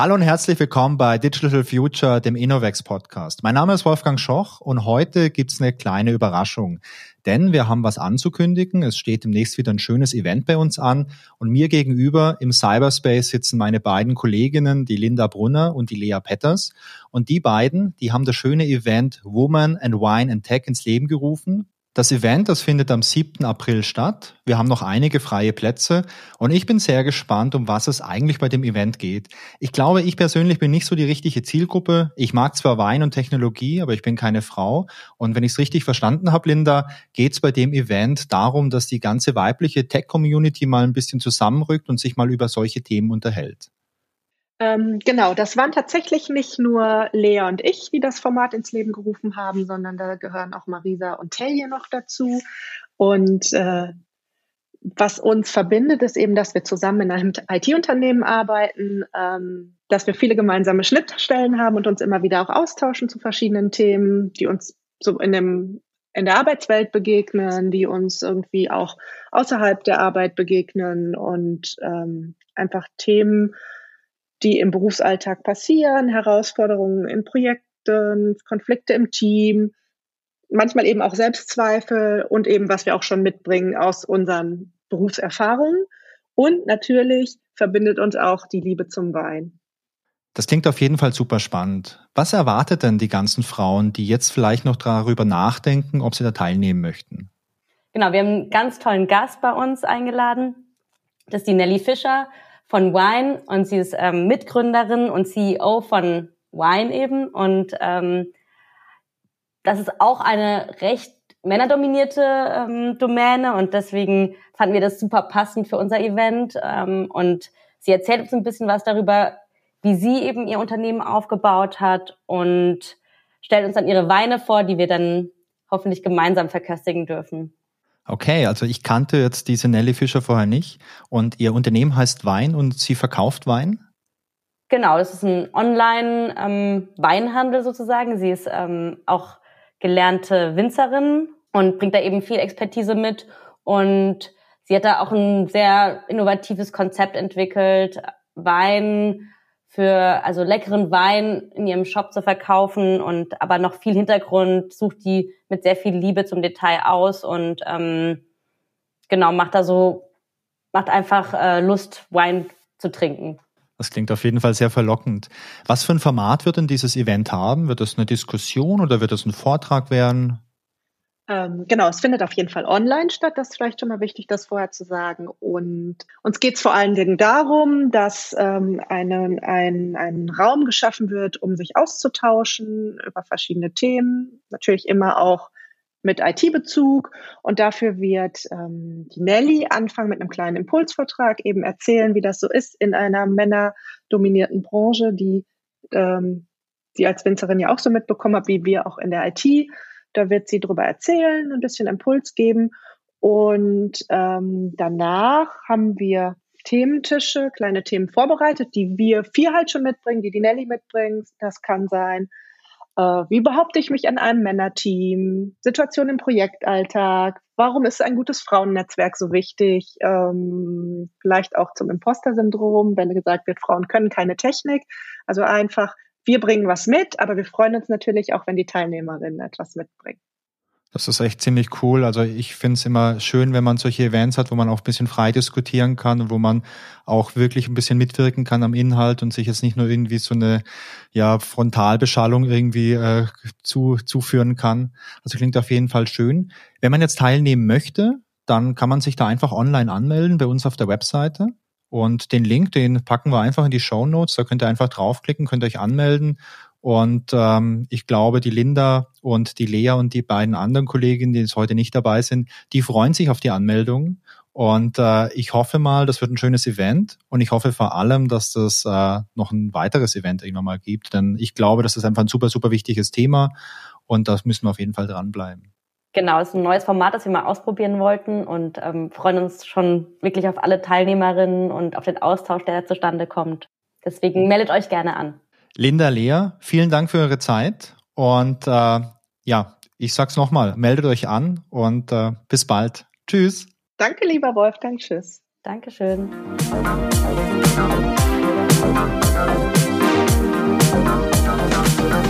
Hallo und herzlich willkommen bei Digital Future, dem Innovex Podcast. Mein Name ist Wolfgang Schoch und heute gibt's eine kleine Überraschung. Denn wir haben was anzukündigen. Es steht demnächst wieder ein schönes Event bei uns an. Und mir gegenüber im Cyberspace sitzen meine beiden Kolleginnen, die Linda Brunner und die Lea Petters. Und die beiden, die haben das schöne Event Woman and Wine and Tech ins Leben gerufen. Das Event, das findet am 7. April statt. Wir haben noch einige freie Plätze und ich bin sehr gespannt, um was es eigentlich bei dem Event geht. Ich glaube, ich persönlich bin nicht so die richtige Zielgruppe. Ich mag zwar Wein und Technologie, aber ich bin keine Frau. Und wenn ich es richtig verstanden habe, Linda, geht es bei dem Event darum, dass die ganze weibliche Tech-Community mal ein bisschen zusammenrückt und sich mal über solche Themen unterhält. Ähm, genau, das waren tatsächlich nicht nur Lea und ich, die das Format ins Leben gerufen haben, sondern da gehören auch Marisa und Telje noch dazu. Und äh, was uns verbindet, ist eben, dass wir zusammen in einem IT-Unternehmen arbeiten, ähm, dass wir viele gemeinsame Schnittstellen haben und uns immer wieder auch austauschen zu verschiedenen Themen, die uns so in dem in der Arbeitswelt begegnen, die uns irgendwie auch außerhalb der Arbeit begegnen und ähm, einfach Themen die im Berufsalltag passieren, Herausforderungen in Projekten, Konflikte im Team, manchmal eben auch Selbstzweifel und eben, was wir auch schon mitbringen aus unseren Berufserfahrungen. Und natürlich verbindet uns auch die Liebe zum Wein. Das klingt auf jeden Fall super spannend. Was erwartet denn die ganzen Frauen, die jetzt vielleicht noch darüber nachdenken, ob sie da teilnehmen möchten? Genau, wir haben einen ganz tollen Gast bei uns eingeladen. Das ist die Nelly Fischer von Wine und sie ist ähm, Mitgründerin und CEO von Wine eben und ähm, das ist auch eine recht männerdominierte ähm, Domäne und deswegen fanden wir das super passend für unser Event ähm, und sie erzählt uns ein bisschen was darüber, wie sie eben ihr Unternehmen aufgebaut hat und stellt uns dann ihre Weine vor, die wir dann hoffentlich gemeinsam verköstigen dürfen. Okay, also ich kannte jetzt diese Nelly Fischer vorher nicht und ihr Unternehmen heißt Wein und sie verkauft Wein? Genau, das ist ein Online-Weinhandel ähm, sozusagen. Sie ist ähm, auch gelernte Winzerin und bringt da eben viel Expertise mit und sie hat da auch ein sehr innovatives Konzept entwickelt, Wein für also leckeren Wein in ihrem Shop zu verkaufen und aber noch viel Hintergrund sucht die mit sehr viel Liebe zum Detail aus und ähm, genau macht da so macht einfach äh, Lust Wein zu trinken. Das klingt auf jeden Fall sehr verlockend. Was für ein Format wird denn dieses Event haben? Wird das eine Diskussion oder wird das ein Vortrag werden? Ähm, genau, es findet auf jeden Fall online statt. Das ist vielleicht schon mal wichtig, das vorher zu sagen. Und uns geht es vor allen Dingen darum, dass ähm, eine, ein, ein Raum geschaffen wird, um sich auszutauschen über verschiedene Themen. Natürlich immer auch mit IT-Bezug. Und dafür wird ähm, die Nelly anfangen mit einem kleinen Impulsvortrag, eben erzählen, wie das so ist in einer männerdominierten Branche, die ähm, die als Winzerin ja auch so mitbekommen hat, wie wir auch in der IT da wird sie drüber erzählen, ein bisschen Impuls geben. Und ähm, danach haben wir Thementische, kleine Themen vorbereitet, die wir vier halt schon mitbringen, die die Nelly mitbringt. Das kann sein, äh, wie behaupte ich mich an einem Männerteam, Situation im Projektalltag, warum ist ein gutes Frauennetzwerk so wichtig, ähm, vielleicht auch zum Imposter-Syndrom, wenn gesagt wird, Frauen können keine Technik. Also einfach wir bringen was mit, aber wir freuen uns natürlich auch, wenn die Teilnehmerinnen etwas mitbringen. Das ist echt ziemlich cool. Also ich finde es immer schön, wenn man solche Events hat, wo man auch ein bisschen frei diskutieren kann und wo man auch wirklich ein bisschen mitwirken kann am Inhalt und sich jetzt nicht nur irgendwie so eine ja, Frontalbeschallung irgendwie äh, zu, zuführen kann. Also klingt auf jeden Fall schön. Wenn man jetzt teilnehmen möchte, dann kann man sich da einfach online anmelden bei uns auf der Webseite. Und den Link, den packen wir einfach in die Show Notes. Da könnt ihr einfach draufklicken, könnt euch anmelden. Und ähm, ich glaube, die Linda und die Lea und die beiden anderen Kolleginnen, die jetzt heute nicht dabei sind, die freuen sich auf die Anmeldung. Und äh, ich hoffe mal, das wird ein schönes Event. Und ich hoffe vor allem, dass das äh, noch ein weiteres Event irgendwann mal gibt. Denn ich glaube, das ist einfach ein super, super wichtiges Thema. Und das müssen wir auf jeden Fall dranbleiben. Genau, es ist ein neues Format, das wir mal ausprobieren wollten und ähm, freuen uns schon wirklich auf alle Teilnehmerinnen und auf den Austausch, der zustande kommt. Deswegen mhm. meldet euch gerne an. Linda Lea, vielen Dank für eure Zeit und äh, ja, ich sag's nochmal, meldet euch an und äh, bis bald. Tschüss. Danke, lieber Wolfgang. Tschüss. Dankeschön. Musik